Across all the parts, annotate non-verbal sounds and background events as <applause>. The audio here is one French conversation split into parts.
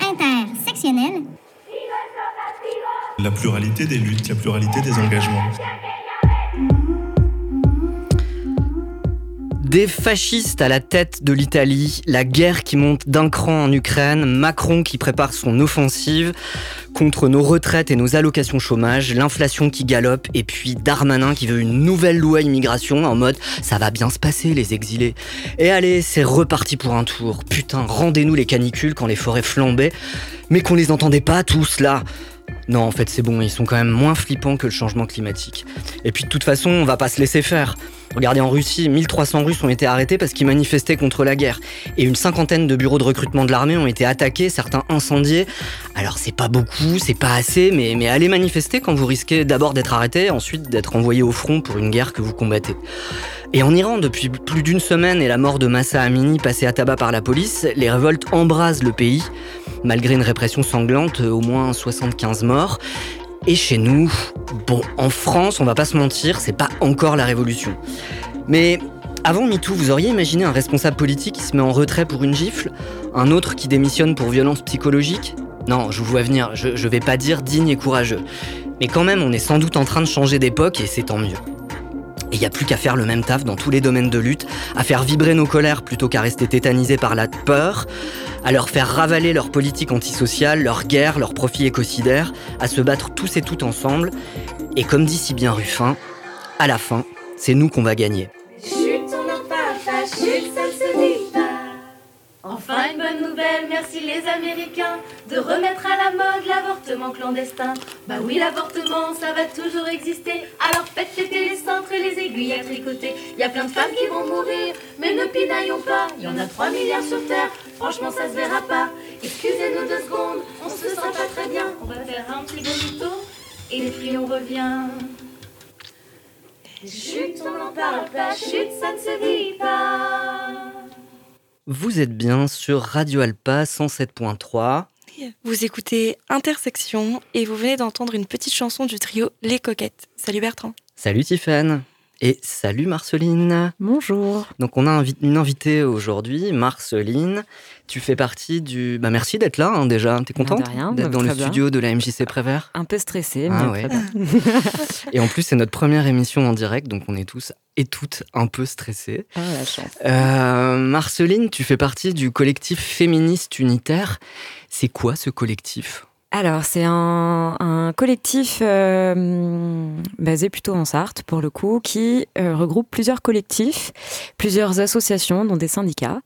Intersectionnel. La pluralité des luttes, la pluralité des engagements. Des fascistes à la tête de l'Italie, la guerre qui monte d'un cran en Ukraine, Macron qui prépare son offensive contre nos retraites et nos allocations chômage, l'inflation qui galope et puis Darmanin qui veut une nouvelle loi immigration en mode ça va bien se passer les exilés. Et allez, c'est reparti pour un tour. Putain, rendez-nous les canicules quand les forêts flambaient, mais qu'on les entendait pas tous là. Non, en fait, c'est bon, ils sont quand même moins flippants que le changement climatique. Et puis de toute façon, on va pas se laisser faire. Regardez, en Russie, 1300 Russes ont été arrêtés parce qu'ils manifestaient contre la guerre. Et une cinquantaine de bureaux de recrutement de l'armée ont été attaqués, certains incendiés. Alors c'est pas beaucoup, c'est pas assez, mais, mais allez manifester quand vous risquez d'abord d'être arrêté, ensuite d'être envoyé au front pour une guerre que vous combattez. Et en Iran, depuis plus d'une semaine et la mort de Massa Amini passée à tabac par la police, les révoltes embrasent le pays. Malgré une répression sanglante, au moins 75 morts. Et chez nous, bon, en France, on va pas se mentir, c'est pas encore la révolution. Mais avant MeToo, vous auriez imaginé un responsable politique qui se met en retrait pour une gifle Un autre qui démissionne pour violence psychologique? Non, je vous vois venir, je, je vais pas dire digne et courageux. Mais quand même, on est sans doute en train de changer d'époque et c'est tant mieux. Et il n'y a plus qu'à faire le même taf dans tous les domaines de lutte, à faire vibrer nos colères plutôt qu'à rester tétanisés par la peur, à leur faire ravaler leur politique antisociale, leur guerre, leur profit écocidaire, à se battre tous et toutes ensemble. Et comme dit si bien Ruffin, à la fin, c'est nous qu'on va gagner. Enfin une bonne nouvelle, merci les Américains, de remettre à la mode l'avortement clandestin. Bah oui, l'avortement, ça va toujours exister, alors faites péter les centres et les aiguilles à tricoter. Y a plein de femmes qui vont mourir, mais ne pinaillons pas, y en a 3 milliards sur Terre, franchement ça se verra pas. Excusez-nous deux secondes, on se sent pas très bien, on va faire un petit bonito, et puis on revient. Chut, on n'en parle pas, chut, ça ne se dit pas. Vous êtes bien sur Radio Alpa 107.3. Vous écoutez Intersection et vous venez d'entendre une petite chanson du trio Les Coquettes. Salut Bertrand. Salut Tiffane et salut Marceline. Bonjour. Donc on a invi- une invitée aujourd'hui, Marceline. Tu fais partie du... Bah merci d'être là hein, déjà. T'es contente d'être bah, dans le bien. studio de la MJC Prévert? Un peu stressée, mais Ah ouais. <laughs> Et en plus c'est notre première émission en direct, donc on est tous et toutes un peu stressés. Ah, la chance. Euh, Marceline, tu fais partie du collectif féministe unitaire. C'est quoi ce collectif? Alors, c'est un, un collectif euh, basé plutôt en Sarthe, pour le coup, qui euh, regroupe plusieurs collectifs, plusieurs associations, dont des syndicats,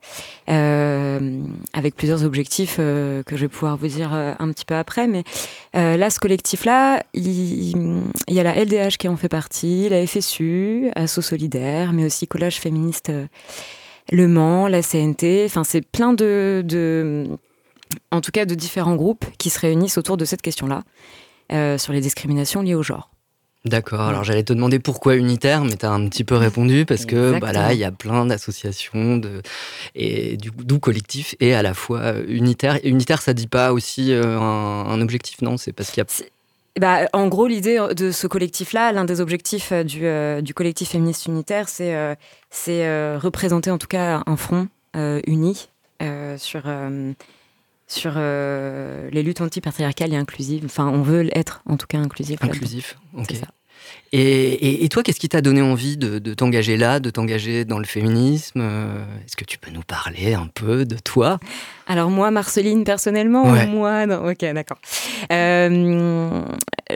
euh, avec plusieurs objectifs euh, que je vais pouvoir vous dire un petit peu après. Mais là, ce collectif-là, il, il y a la LDH qui en fait partie, la FSU, Asso Solidaire, mais aussi Collage Féministe Le Mans, la CNT. Enfin, c'est plein de en tout cas de différents groupes qui se réunissent autour de cette question-là, euh, sur les discriminations liées au genre. D'accord, alors j'allais te demander pourquoi unitaire, mais tu as un petit peu répondu parce que bah, là, il y a plein d'associations de... et du d'où collectif et à la fois unitaire. Et unitaire, ça dit pas aussi euh, un, un objectif, non? C'est parce qu'il y a... Bah, en gros, l'idée de ce collectif-là, l'un des objectifs euh, du, euh, du collectif féministe unitaire, c'est euh, c'est, représenter en tout cas un front uni sur, sur euh, les luttes antipatriarcales et inclusives. Enfin, on veut être en tout cas inclusif. Inclusif, ok. C'est ça. Et, et- et toi, qu'est-ce qui t'a donné envie de, de t'engager là, de t'engager dans le féminisme Euh, Est-ce que tu peux nous parler un peu de toi? Alors moi, Marceline, personnellement, Ouais. ou moi, non, ok, d'accord. Euh,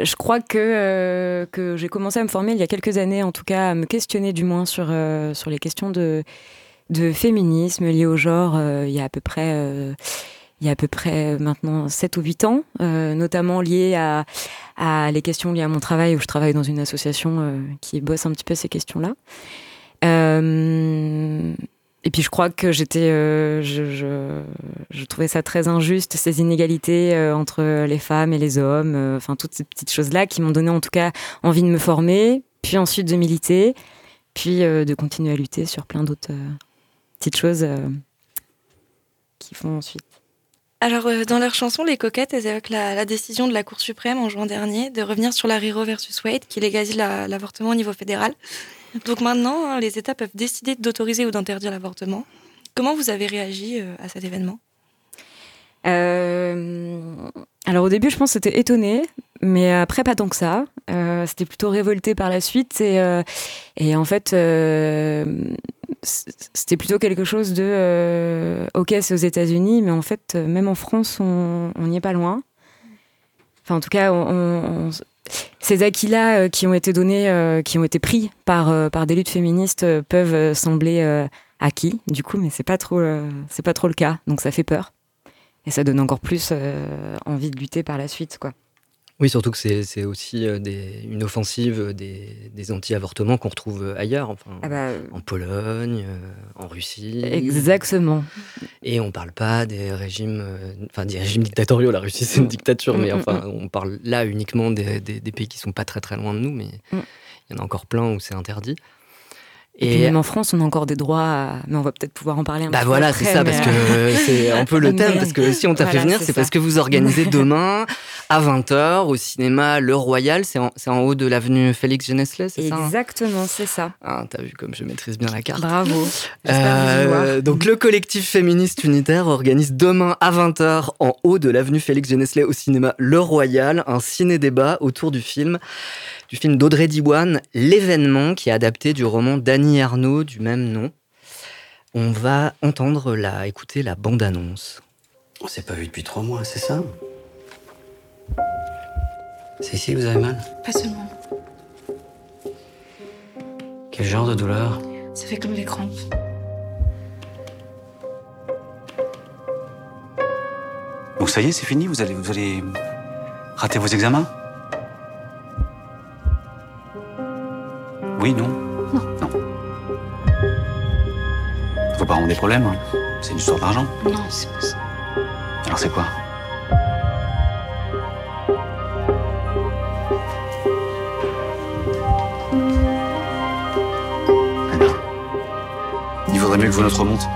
je crois que, euh, que j'ai commencé à me former il y a quelques années, en tout cas, à me questionner du moins sur, euh, sur les questions de, de féminisme liées au genre euh, il y a à peu près... il y a à peu près euh, maintenant 7 ou 8 ans, euh, notamment liées à, les questions liées à mon travail, où je travaille dans une association euh, qui bosse un petit peu ces questions-là. Et puis je crois que j'étais, je, je, trouvais ça très injuste ces inégalités entre les femmes et les hommes, enfin toutes ces petites choses-là qui m'ont donné en tout cas envie de me former, puis ensuite de militer, puis de continuer à lutter sur plein d'autres petites choses qui font ensuite. Alors, euh, dans leur chanson, les coquettes, elles évoquent la, décision de la Cour suprême en juin dernier de revenir sur la Riro versus Wade qui légalise la- l'avortement au niveau fédéral. Donc maintenant, hein, les États peuvent décider d'autoriser ou d'interdire l'avortement. Comment vous avez réagi euh, à cet événement? Alors au début, je pense que c'était étonné, mais après pas tant que ça. C'était plutôt révolté par la suite et, et en fait c'était plutôt quelque chose de ok c'est aux États-Unis mais en fait même en France on n'y est pas loin enfin en tout cas ces acquis-là euh, qui ont été donnés, euh, qui ont été pris par, euh, par des luttes féministes peuvent sembler acquis, du coup, mais c'est pas trop, c'est pas trop le cas. Donc ça fait peur. Et ça donne encore plus envie de lutter par la suite, quoi. Oui, surtout que c'est aussi une offensive des, anti-avortements qu'on retrouve ailleurs, enfin, ah bah, en Pologne, en Russie. Exactement. Et on ne parle pas des régimes, enfin des régimes dictatoriaux. La Russie, c'est une dictature, mais mm, mm, enfin, mm. on parle là uniquement des, pays qui sont pas très très loin de nous, mais il y en a encore plein où c'est interdit. Et, même en France, on a encore des droits, mais on va peut-être pouvoir en parler un bah peu voilà, c'est ça, parce que euh, c'est un peu le <laughs> thème, parce que si on t'a fait venir, c'est parce que vous organisez <laughs> demain à 20h au cinéma Le Royal, c'est en, en, haut de l'avenue Félix Geneslet, c'est ça hein? Exactement, c'est ça. Ah, t'as vu comme je maîtrise bien la carte. Bravo. Euh, donc le collectif féministe unitaire organise demain à 20h en haut de l'avenue Félix Geneslet au cinéma Le Royal un ciné-débat autour du film du film d'Audrey Diwan, L'événement, qui est adapté du roman d'Annie Arnaud du même nom. On va entendre la, écouter la bande-annonce. On s'est pas vu depuis trois mois, c'est ça? C'est ici que vous avez mal? Pas seulement. Quel genre de douleur? Ça fait comme des crampes. Donc ça y est, c'est fini Vous allez, vous allez rater vos examens? Problèmes hein. C'est une histoire d'argent. Non, c'est pas ça. Alors c'est quoi? Anna, il vaudrait mieux que vos notes remontent.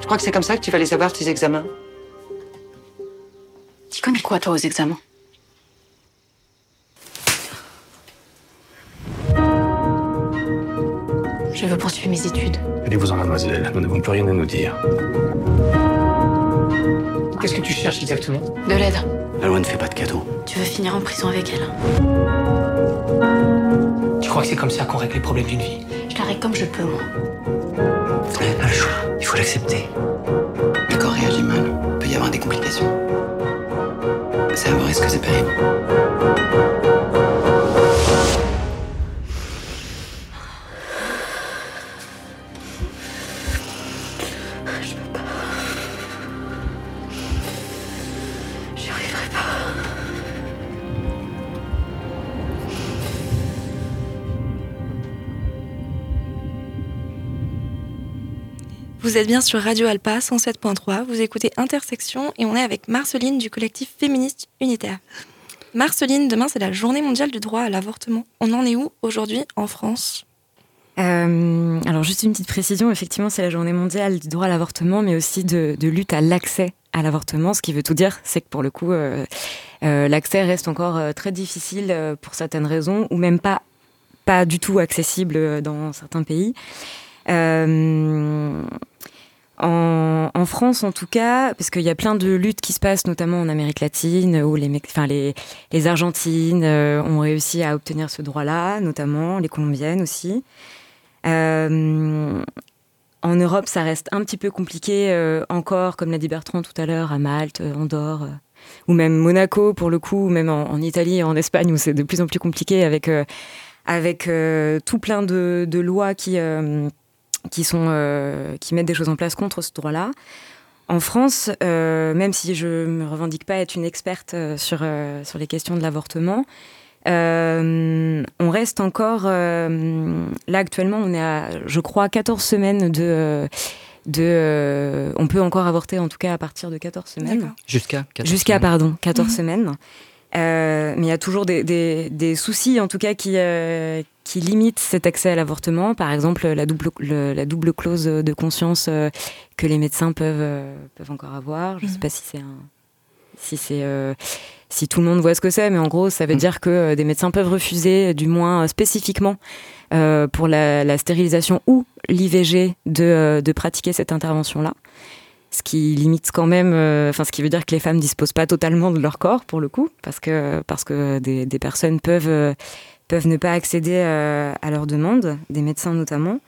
Tu crois que c'est comme ça que tu vas les avoir, tes examens. Tu connais quoi, toi, aux examens? Je veux poursuivre mes études. Allez-vous-en, mademoiselle. Nous n'avons plus rien à nous dire. Qu'est-ce que tu cherches exactement? De l'aide. La loi ne fait pas de cadeaux. Tu veux finir en prison avec elle Tu crois que c'est comme ça qu'on règle les problèmes d'une vie? Je la règle comme je peux, moi. Vous n'avez pas le choix. Il faut l'accepter. Le corps réagit mal. Il peut y avoir des complications. C'est un vrai risque, c'est pénible. Êtes bien sur Radio Alpa 107.3, vous écoutez Intersection et on est avec Marceline du collectif féministe unitaire. Marceline, demain c'est la journée mondiale du droit à l'avortement. On en est où aujourd'hui en France? Euh, alors juste une petite précision, effectivement c'est la journée mondiale du droit à l'avortement, mais aussi de, lutte à l'accès à l'avortement. Ce qui veut tout dire, c'est que pour le coup, euh, euh, l'accès reste encore très difficile pour certaines raisons, ou même pas, pas du tout accessible dans certains pays. En, France, en tout cas, parce qu'il y a plein de luttes qui se passent, notamment en Amérique latine, où les, enfin, les, les Argentines euh, ont réussi à obtenir ce droit-là, notamment les Colombiennes aussi. Euh, en Europe, ça reste un petit peu compliqué encore, comme l'a dit Bertrand tout à l'heure, à Malte, Andorre, ou même Monaco pour le coup, ou même en, Italie en Espagne, où c'est de plus en plus compliqué avec, avec tout plein de lois qui qui, sont, euh, qui mettent des choses en place contre ce droit-là. En France, euh, même si je ne me revendique pas être une experte euh, sur, sur les questions de l'avortement, on reste encore, là actuellement, on est à, je crois, 14 semaines de... de on peut encore avorter, en tout cas, à partir de 14 semaines. Jusqu'à Jusqu'à, pardon, 14 semaines. mais il y a toujours des, des, des, soucis, en tout cas, qui, qui limite cet accès à l'avortement, par exemple la double, la double clause de conscience euh, que les médecins peuvent, euh, peuvent encore avoir. Je ne sais mhm. pas si c'est si c'est euh, si tout le monde voit ce que c'est, mais en gros, ça veut mhm. dire que des médecins peuvent refuser, du moins spécifiquement, pour la, stérilisation ou l'IVG, de, de, pratiquer cette intervention-là. ce qui limite quand même, euh, enfin ce qui veut dire que les femmes disposent pas totalement de leur corps pour le coup, parce que parce que des, des personnes peuvent euh, peuvent ne pas accéder euh, à leurs demandes, des médecins notamment.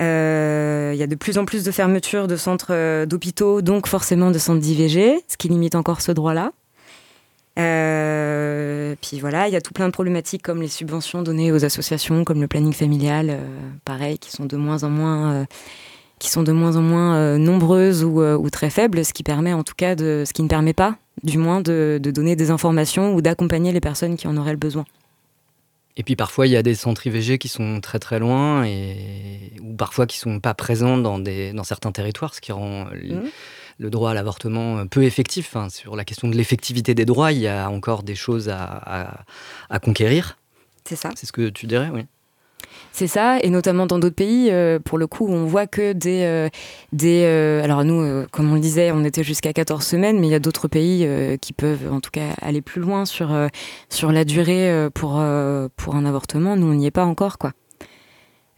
Euh, Il y a de plus en plus de fermetures de centres euh, d'hôpitaux, donc forcément de centres d'IVG, ce qui limite encore ce droit-là. Puis voilà, il y a tout plein de problématiques comme les subventions données aux associations, comme le planning familial, pareil, qui sont de moins en moins, qui sont de moins en moins nombreuses ou, très faibles, ce qui permet en tout cas de, ce qui ne permet pas, du moins, de donner des informations ou d'accompagner les personnes qui en auraient le besoin. Et puis parfois, il y a des centres IVG qui sont très très loin et ou parfois qui sont pas présents dans, des, dans certains territoires, ce qui rend l- Mhm. le droit à l'avortement peu effectif. Enfin, sur la question de l'effectivité des droits, il y a encore des choses à, à- à conquérir. C'est ça. C'est ce que tu dirais, oui. C'est ça, et notamment dans d'autres pays, euh, pour le coup, on voit que des... euh, des euh, alors nous, comme on le disait, on était jusqu'à 14 semaines, mais il y a d'autres pays qui peuvent en tout cas aller plus loin sur, sur la durée pour, pour un avortement. Nous, on n'y est pas encore, quoi.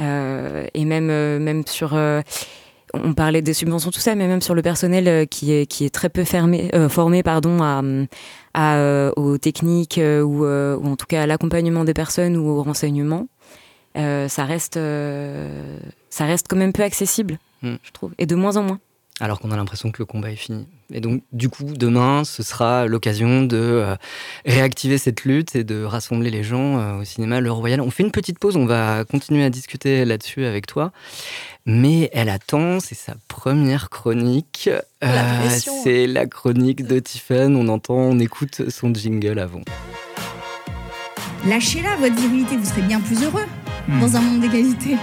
Et même, même sur... on parlait des subventions, tout ça, mais même sur le personnel qui est, qui est très peu fermé, formé pardon, à, à, aux techniques ou, ou en tout cas à l'accompagnement des personnes ou au renseignement. Euh, ça reste euh, ça reste quand même peu accessible, Mm. je trouve, et de moins en moins. Alors qu'on a l'impression que le combat est fini. Et donc, du coup, demain, ce sera l'occasion de euh, réactiver cette lutte et de rassembler les gens euh, au cinéma Le Royal. On fait une petite pause, on va continuer à discuter là-dessus avec toi. Mais elle attend, c'est sa première chronique. La Euh, pression. c'est la chronique de Tiffen. On entend, on écoute son jingle avant. Lâchez-la, votre virilité, vous serez bien plus heureux dans un monde d'égalité.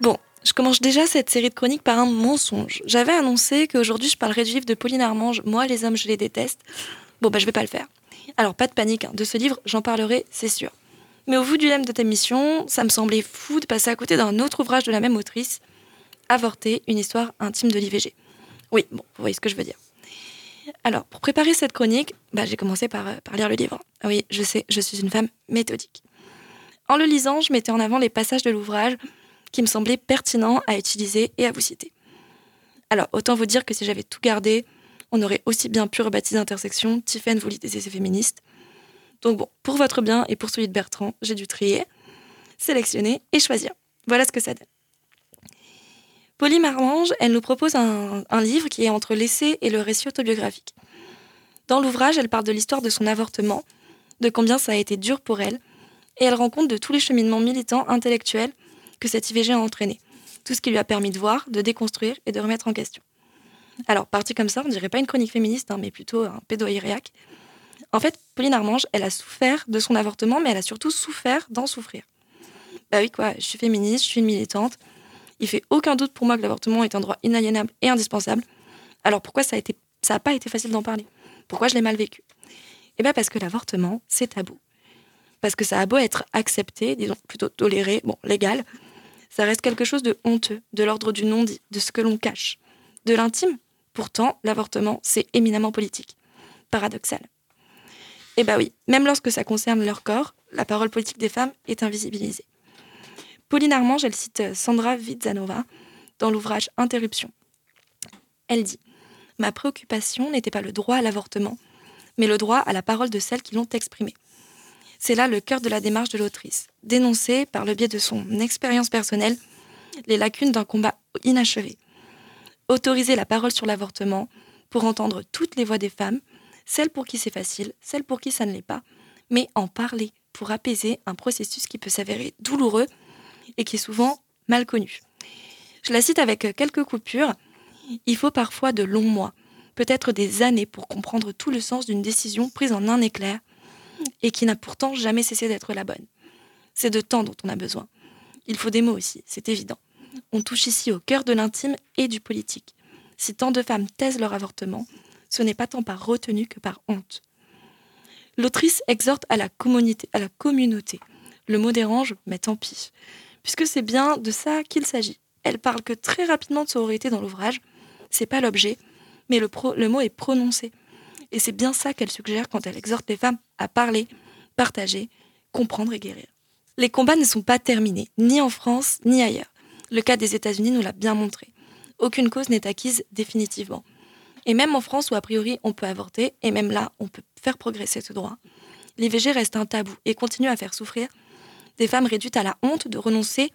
Bon, je commence déjà cette série de chroniques par un mensonge. J'avais annoncé qu'aujourd'hui je parlerais du livre de Pauline Armange, Moi les hommes je les déteste. Bon bah je vais pas le faire. Alors pas de panique, hein, de ce livre j'en parlerai, c'est sûr. Mais au vu du thème de ta mission, ça me semblait fou de passer à côté d'un autre ouvrage de la même autrice, Avorter, une histoire intime de l'IVG. Oui, bon, vous voyez ce que je veux dire. Alors, pour préparer cette chronique, bah, j'ai commencé par, euh, lire le livre. Ah Oui, je sais, je suis une femme méthodique. En le lisant, je mettais en avant les passages de l'ouvrage qui me semblaient pertinents à utiliser et à vous citer. Alors, autant vous dire que si j'avais tout gardé, on aurait aussi bien pu rebaptiser Intersection Tiffen vous lisez essais féministes. Donc bon, pour votre bien et pour celui de Bertrand, j'ai dû trier, sélectionner et choisir. Voilà ce que ça donne. Pauline Marmange, elle nous propose un, livre qui est entre l'essai et le récit autobiographique. Dans l'ouvrage, elle parle de l'histoire de son avortement, de combien ça a été dur pour elle, et elle rend compte de tous les cheminements militants, intellectuels que cette IVG a entraîné. Tout ce qui lui a permis de voir, de déconstruire et de remettre en question. Alors, partie comme ça, on dirait pas une chronique féministe, hein, mais plutôt un pédohyriaque. En fait, Pauline Armange, elle a souffert de son avortement, mais elle a surtout souffert d'en souffrir. Bah oui, quoi, je suis féministe, je suis une militante. Il fait aucun doute pour moi que l'avortement est un droit inaliénable et indispensable. Alors pourquoi ça a pas été facile d'en parler? Pourquoi je l'ai mal vécu? Eh bien parce que l'avortement, c'est tabou. Parce que ça a beau être accepté, disons plutôt toléré, bon, légal, ça reste quelque chose de honteux, de l'ordre du non-dit, de ce que l'on cache, de l'intime. Pourtant, l'avortement, c'est éminemment politique. Paradoxal. Eh bah oui, même lorsque ça concerne leur corps, la parole politique des femmes est invisibilisée. Pauline Armange, elle cite Sandra Vizanova dans l'ouvrage Interruption. Elle dit Ma préoccupation n'était pas le droit à l'avortement, mais le droit à la parole de celles qui l'ont exprimé. C'est là le cœur de la démarche de l'autrice, dénoncer, par le biais de son expérience personnelle, les lacunes d'un combat inachevé. Autoriser la parole sur l'avortement pour entendre toutes les voix des femmes, celles pour qui c'est facile, celles pour qui ça ne l'est pas, mais en parler pour apaiser un processus qui peut s'avérer douloureux et qui est souvent mal connu. Je la cite avec quelques coupures. Il faut parfois de longs mois, peut-être des années pour comprendre tout le sens d'une décision prise en un éclair et qui n'a pourtant jamais cessé d'être la bonne. C'est de temps dont on a besoin. Il faut des mots aussi, c'est évident. On touche ici au cœur de l'intime et du politique. Si tant de femmes taisent leur avortement, ce n'est pas tant par retenue que par honte. L'autrice exhorte à la à la communauté. Le mot dérange, mais tant pis, puisque c'est bien de ça qu'il s'agit. Elle parle que très rapidement de sororité dans l'ouvrage. C'est pas l'objet, mais le, le mot est prononcé. Et c'est bien ça qu'elle suggère quand elle exhorte les femmes à parler, partager, comprendre et guérir. Les combats ne sont pas terminés, ni en France, ni ailleurs. Le cas des États-Unis nous l'a bien montré. aucune cause n'est acquise définitivement. Et même en France où a priori on peut avorter, et même là on peut faire progresser ce droit, l'IVG reste un tabou et continue à faire souffrir des femmes réduites à la honte de renoncer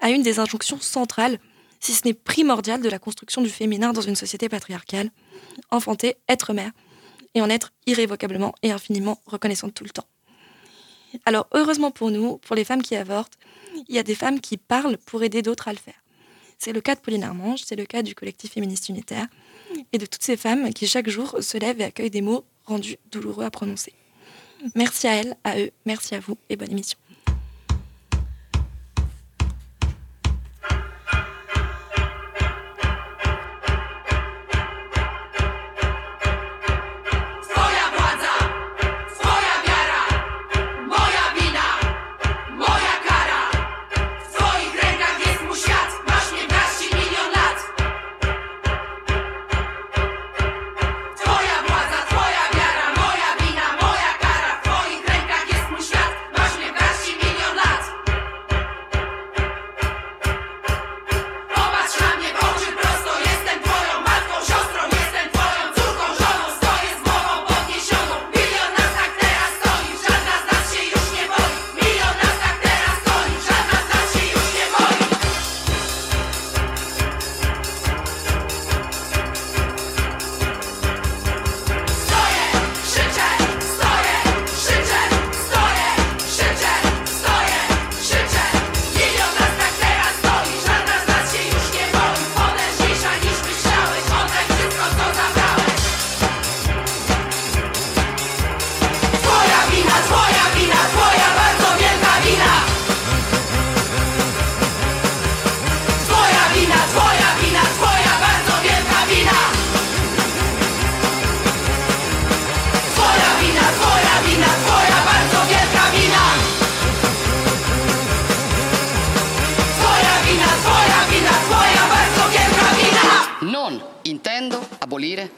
à une des injonctions centrales, si ce n'est primordiale, de la construction du féminin dans une société patriarcale, enfanter, être mère, et en être irrévocablement et infiniment reconnaissante tout le temps. Alors heureusement pour nous, pour les femmes qui avortent, il y a des femmes qui parlent pour aider d'autres à le faire. C'est le cas de Pauline Armange, c'est le cas du collectif féministe unitaire, et de toutes ces femmes qui chaque jour se lèvent et accueillent des mots rendus douloureux à prononcer. Merci à elles, à eux, merci à vous et bonne émission.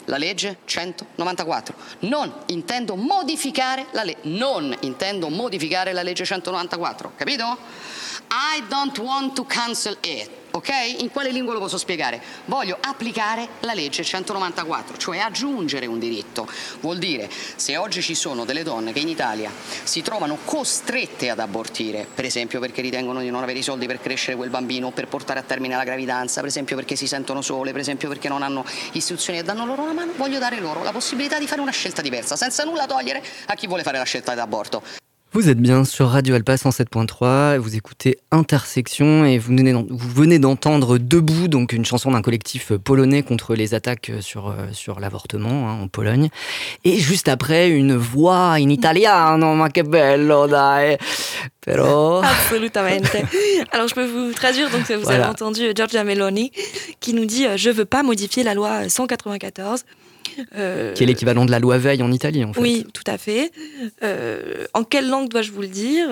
La legge 194. Non intendo modificare la legge. Non intendo modificare la legge 194. Capito? I don't want to cancel it ok? In quale lingua lo posso spiegare? Voglio applicare la legge 194, cioè aggiungere un diritto. Vuol dire, se oggi ci sono delle donne che in Italia si trovano costrette ad abortire, per esempio perché ritengono di non avere i soldi per crescere quel bambino, per portare a termine la gravidanza, per esempio perché si sentono sole, per esempio perché non hanno istruzioni e danno loro una mano, voglio dare loro la possibilità di fare una scelta diversa, senza nulla togliere a chi vuole fare la scelta d'aborto. Vous êtes bien sur Radio Alpa 107.3, vous écoutez Intersection et vous venez d'entendre Debout, donc une chanson d'un collectif polonais contre les attaques sur, euh, sur l'avortement hein, en Pologne. Et juste après, une voix in italiano, ma che bello dai Pero... Absolutamente. <laughs> Alors je peux vous traduire, donc vous avez entendu Giorgia Meloni qui nous dit euh, « Je veux pas modifier la loi 194 ». Euh, qui est l'équivalent de la loi Veil en Italie, en fait. Oui, tout à fait. Euh, en quelle langue dois-je vous le dire?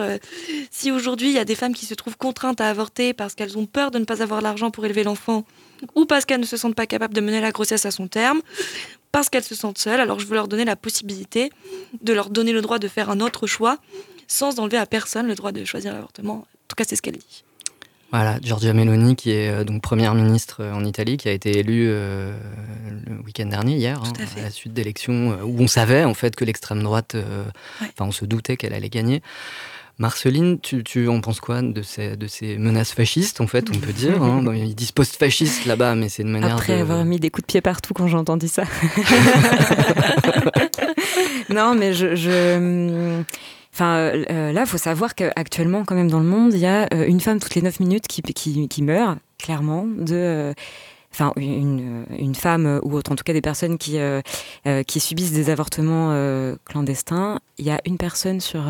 Si aujourd'hui il y a des femmes qui se trouvent contraintes à avorter parce qu'elles ont peur de ne pas avoir l'argent pour élever l'enfant, ou parce qu'elles ne se sentent pas capables de mener la grossesse à son terme, parce qu'elles se sentent seules, alors je veux leur donner la possibilité de leur donner le droit de faire un autre choix sans enlever à personne le droit de choisir l'avortement. En tout cas, c'est ce qu'elle dit. Voilà, Giorgia Meloni, qui est euh, donc première ministre euh, en Italie, qui a été élue euh, le week-end dernier, hier, hein, à, la suite d'élections où on savait en fait que l'extrême droite, enfin on se doutait qu'elle allait gagner. Marceline, tu, en penses quoi de ces, de ces menaces fascistes, en fait, on peut dire hein? <laughs> Ils disent post-fasciste là-bas, mais c'est une manière Après avoir mis des coups de pied partout quand j'ai entendu ça. <laughs> <laughs> non, mais je... Enfin, euh, euh, là, il faut savoir qu'actuellement, quand même, dans le monde, il y a euh, une femme toutes les 9 minutes qui, qui, qui meurt, clairement, de. Enfin, une, une, femme ou autre, en tout cas des personnes qui, qui subissent des avortements clandestins. Il y a une personne sur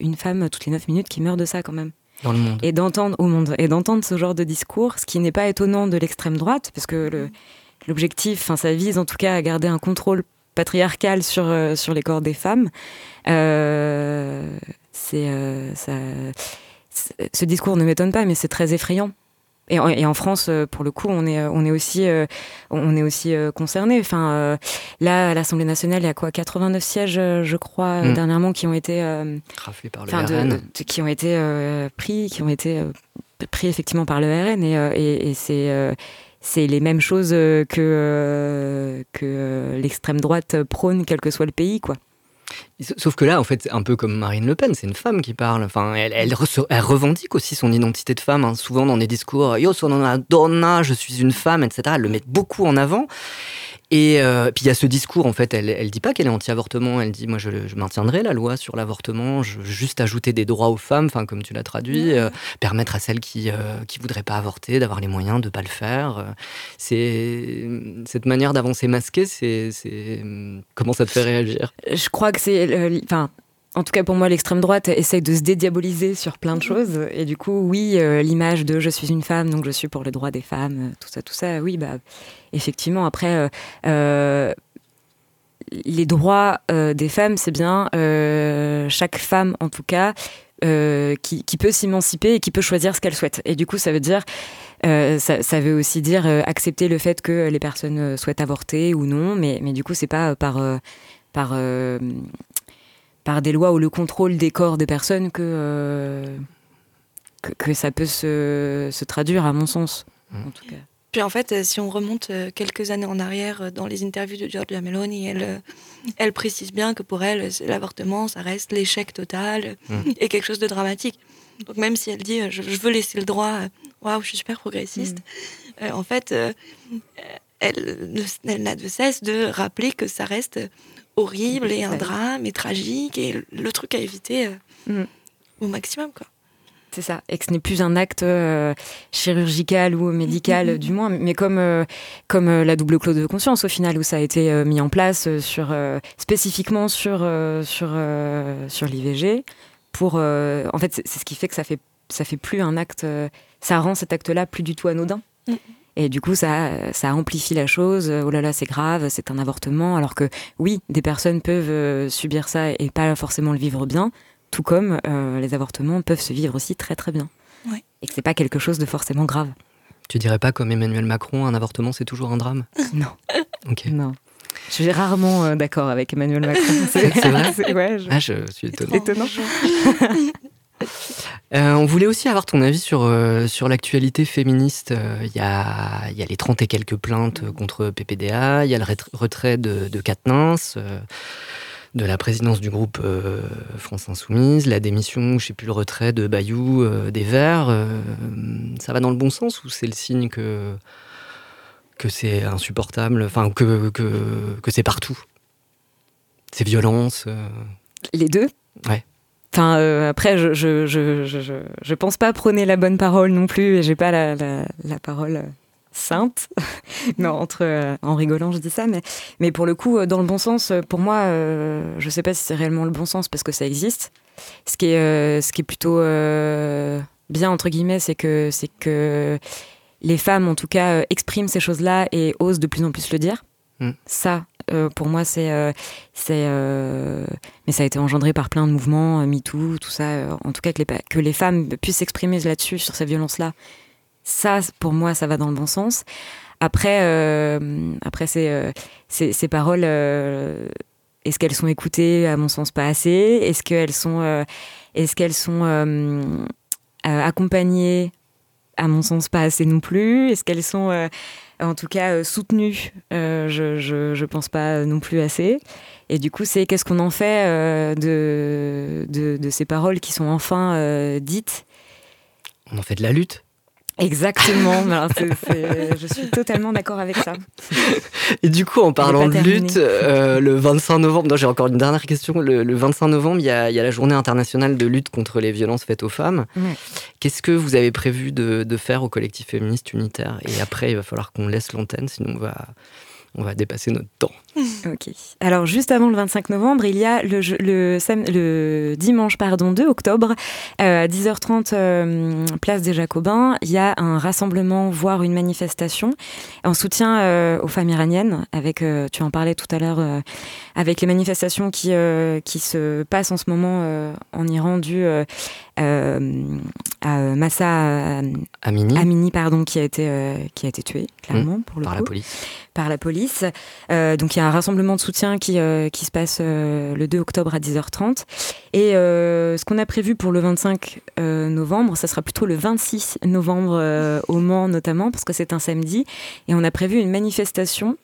une femme toutes les 9 minutes qui meurt de ça, quand même. Dans le monde. Et d'entendre au monde. Et d'entendre ce genre de discours, ce qui n'est pas étonnant de l'extrême droite, parce que l'objectif, enfin, ça vise en tout cas à garder un contrôle patriarcal sur, euh, sur les corps des femmes. Euh, c'est, euh, ça, ce discours ne m'étonne pas, mais c'est très effrayant. Et en, et en, France, pour le coup, on est, on est aussi, on est aussi concerné. Enfin, là, à l'Assemblée nationale, il y a quoi 89 sièges, je crois, mm. dernièrement, qui ont été raflés par le RN. qui ont été pris, qui ont été pris effectivement par le RN. Et, et, et c'est c'est les mêmes choses que, que l'extrême droite prône, quel que soit le pays, quoi. Sauf que là, en fait, un peu comme Marine Le Pen, c'est une femme qui parle. Enfin, elle, elle, revendique aussi son identité de femme. Hein. Souvent dans des discours, yo sono una donna, je suis une femme, etc. Elle le met beaucoup en avant. Et euh, puis il y a ce discours, en fait, elle, elle dit pas qu'elle est anti-avortement, elle dit moi je, maintiendrai la loi sur l'avortement, je veux juste ajouter des droits aux femmes, enfin comme tu l'as traduit, euh, permettre à celles qui euh, qui voudraient pas avorter d'avoir les moyens de pas le faire. C'est cette manière d'avancer masquée, c'est comment ça te fait réagir? Je crois que c'est, enfin en tout cas pour moi, l'extrême droite essaye de se dédiaboliser sur plein de mhm. choses. Et du coup, oui, euh, l'image de je suis une femme, donc je suis pour le droit des femmes, euh, tout ça, tout ça, oui, bah, effectivement. Après, euh, les droits des femmes, c'est bien chaque femme, en tout cas, qui, qui, peut s'émanciper et qui peut choisir ce qu'elle souhaite. Et du coup, ça veut dire. ça, ça, veut aussi dire accepter le fait que les personnes souhaitent avorter ou non, mais, mais du coup, c'est pas par, par par des lois ou le contrôle des corps des personnes que, euh, que, ça peut se, se, traduire, à mon sens, mmh. en tout cas. Puis en fait, si on remonte euh, quelques années en arrière euh, dans les interviews de Giorgia Meloni, elle, elle précise bien que pour elle, l'avortement, ça reste l'échec total mmh. et quelque chose de dramatique. Donc même si elle dit je, veux laisser le droit, waouh, je suis super progressiste, mmh. en fait, elle, elle n'a de cesse de rappeler que ça reste horrible et un drame et tragique et le truc à éviter euh, mm. au maximum quoi. C'est ça, et que ce n'est plus un acte euh, chirurgical ou médical mm-hmm. du moins, mais comme, euh, comme la double clause de conscience au final, où ça a été mis en place sur, spécifiquement sur, sur, sur l'IVG, pour, en fait c'est ce qui fait que ça fait, ça fait plus un acte, ça rend cet acte-là plus du tout anodin. Mm. Et du coup, ça, ça amplifie la chose. Oh là là, c'est grave, c'est un avortement. Alors que oui, des personnes peuvent euh, subir ça et pas forcément le vivre bien, tout comme euh, les avortements peuvent se vivre aussi très très bien. Et que c'est pas quelque chose de forcément grave. Tu dirais pas comme Emmanuel Macron, un avortement c'est toujours un drame? <laughs> Non. ok. Non. Je suis rarement euh, d'accord avec Emmanuel Macron. <laughs> C'est vrai? <laughs> Ouais, je... Ah, je suis étonné. Étonnant. Euh, on voulait aussi avoir ton avis sur, euh, sur l'actualité féministe. Il euh, y, a, y, a, les 30 et quelques plaintes contre PPDA, il y a le retrait de, de de la présidence du groupe France Insoumise, la démission, je sais plus, le retrait de Bayou des Verts. ça va dans le bon sens ou c'est le signe que, que c'est insupportable, enfin, que, que, que c'est partout? Ces violences Les deux? Ouais. Enfin, euh, après, je je, je, je, je, pense pas prôner la bonne parole non plus, et j'ai pas la, la, la, parole euh, sainte. <laughs> non, entre, euh, en rigolant, je dis ça, mais, mais pour le coup, dans le bon sens, pour moi, je sais pas si c'est réellement le bon sens parce que ça existe. Ce qui est, ce qui est plutôt bien, entre guillemets, c'est que, c'est que les femmes, en tout cas, expriment ces choses-là et osent de plus en plus le dire. Mm. Ça, euh, pour moi, c'est, euh, c'est, euh, mais ça a été engendré par plein de mouvements, MeToo, tout ça. en tout cas, que les, femmes puissent s'exprimer là-dessus, sur ces violences-là. Ça, pour moi, ça va dans le bon sens. Après, après ces, ces, paroles, est-ce qu'elles sont écoutées? À mon sens, pas assez. Est-ce qu'elles sont, est-ce qu'elles sont accompagnées? À mon sens, pas assez non plus. Est-ce qu'elles sont en tout cas euh, soutenu, euh, je, je, pense pas non plus assez. Et du coup, c'est qu'est-ce qu'on en fait euh, de, de, de, ces paroles qui sont enfin dites? On en fait de la lutte Exactement, <laughs> je suis totalement d'accord avec ça. Et du coup, en parlant de lutte, euh, le 25 novembre, j'ai encore une dernière question. Le, 25 novembre, il y, a, la journée internationale de lutte contre les violences faites aux femmes. Qu'est-ce que vous avez prévu de, de, faire au collectif féministe unitaire? Et après, il va falloir qu'on laisse l'antenne, sinon on va, on va dépasser notre temps. <laughs> ok. Alors, juste avant le 25 novembre, il y a le, dimanche pardon, 2 octobre, euh, à 10h30, euh, place des Jacobins, il y a un rassemblement, voire une manifestation en soutien euh, aux femmes iraniennes, avec, tu en parlais tout à l'heure, avec les manifestations qui, qui se passent en ce moment en Iran dues à Massa Amini. Amini pardon, qui, a été, qui a été tué, clairement, mmh. pour le Par la police par la police. donc il y a un rassemblement de soutien qui, qui se passe le 2 octobre à 10h30. Et ce qu'on a prévu pour le 25 novembre, ça sera plutôt le 26 novembre au Mans notamment, parce que c'est un samedi. Et on a prévu une manifestation.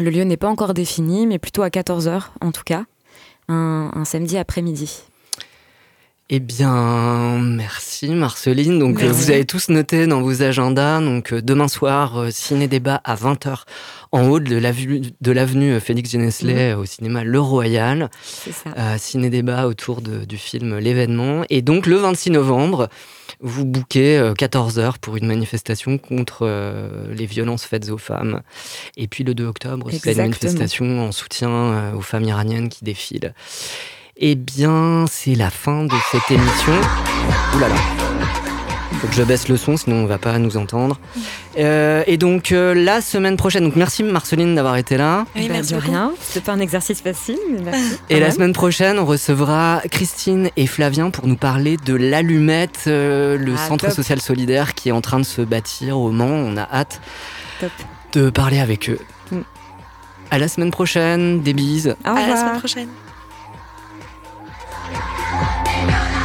Le lieu n'est pas encore défini, mais plutôt à 14h en tout cas, un samedi après-midi. Eh bien, merci Marceline. Donc, euh, vous avez tous noté dans vos agendas. Donc, euh, demain soir, euh, ciné-débat à 20h en haut de l'avenue Félix Genesley mhm. au cinéma Le Royal. ciné-débat autour du film L'événement. Et donc, le 26 novembre, vous bouquez 14h pour une manifestation contre les violences faites aux femmes. Et puis, le 2 octobre, c'est une manifestation en soutien aux femmes iraniennes qui défilent. Eh bien, c'est la fin de cette émission. Ouh là là. Faut que je baisse le son, sinon on va pas nous entendre. Euh, et donc euh, la semaine prochaine, donc merci Marceline d'avoir été là. Oui, bah, merci de rien. C'était pas un exercice facile, mais merci. Et la semaine prochaine, on recevra Christine et Flavien pour nous parler de l'Allumette, euh, le ah, centre social solidaire qui est en train de se bâtir au Mans. On a hâte de parler avec eux. Mm. À la semaine prochaine, des bises. à la semaine prochaine. I'm not no, no, no,